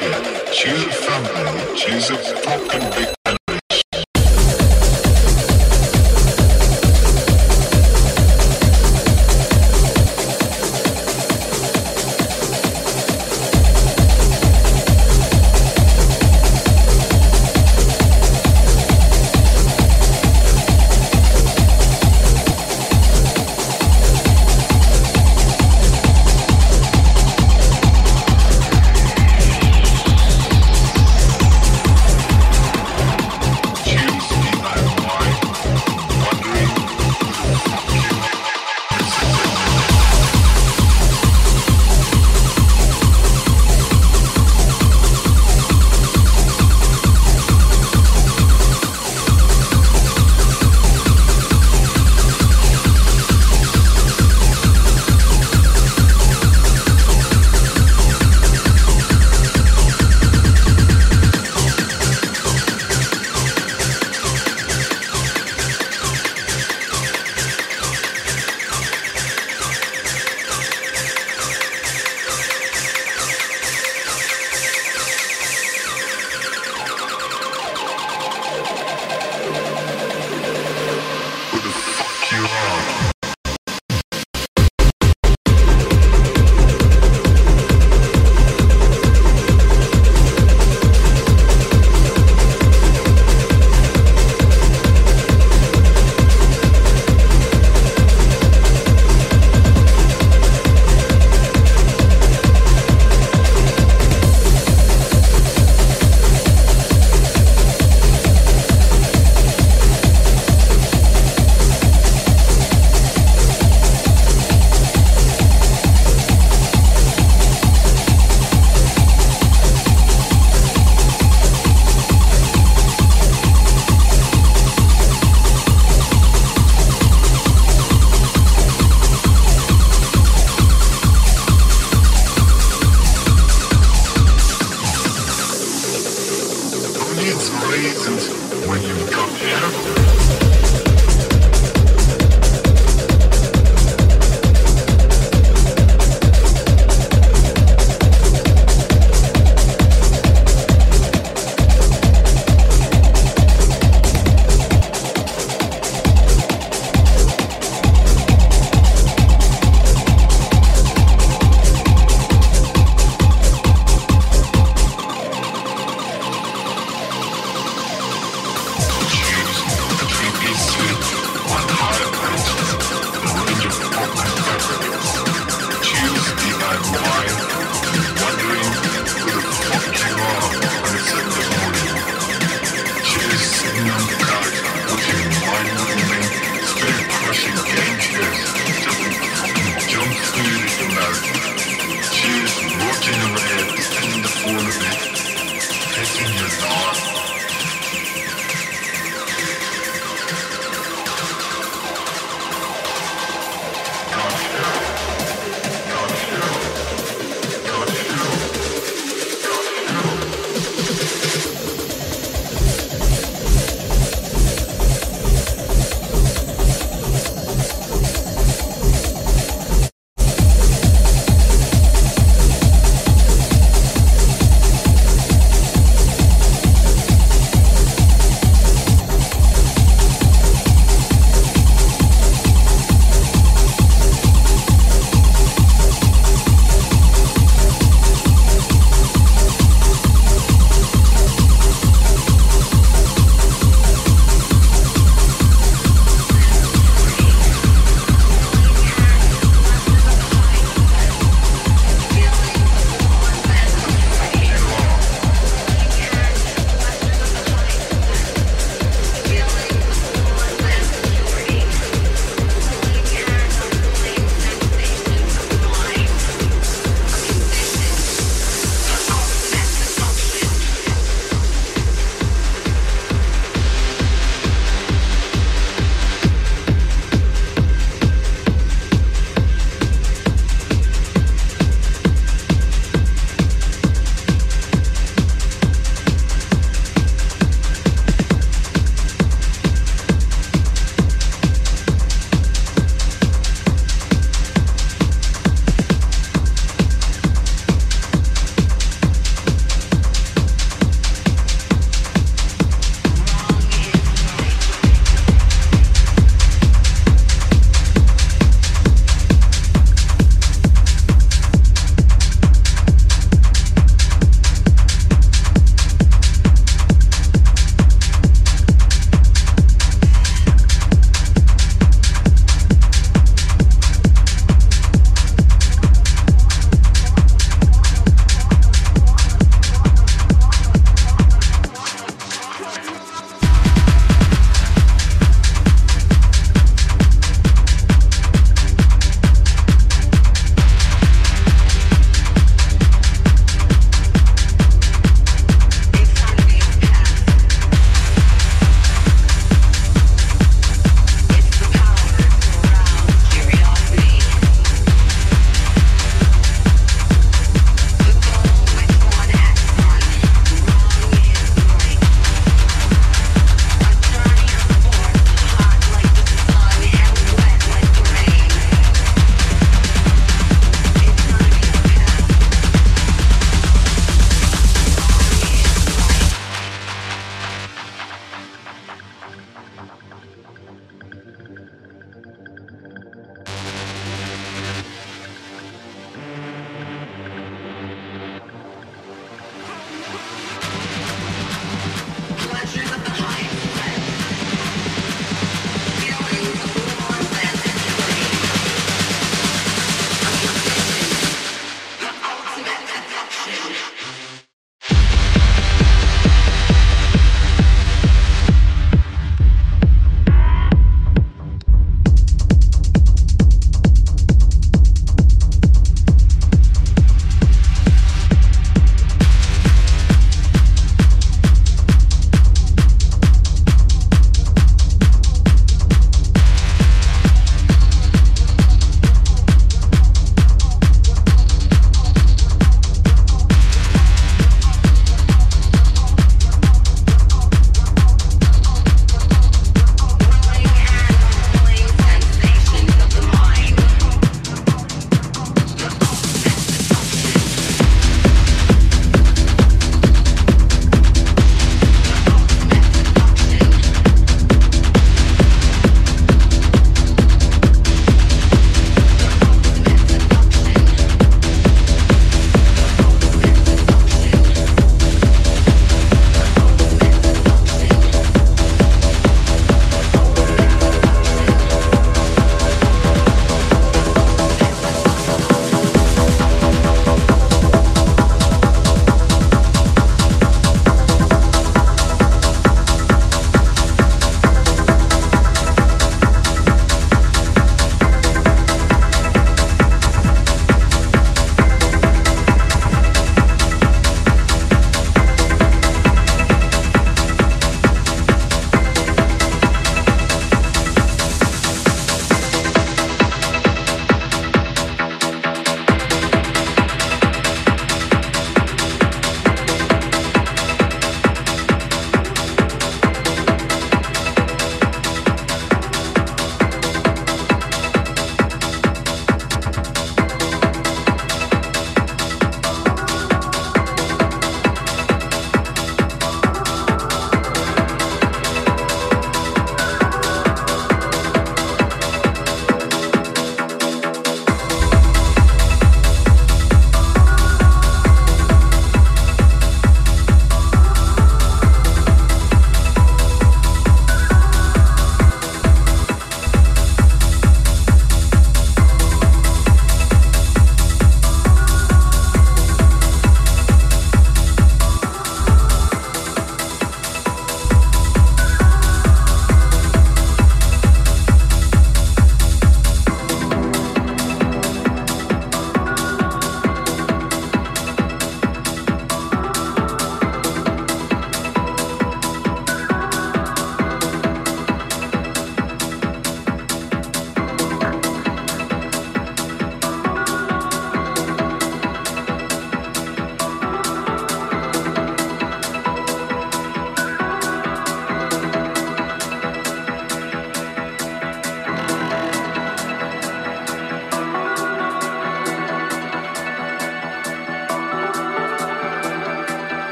She's a family. She's a fucking big.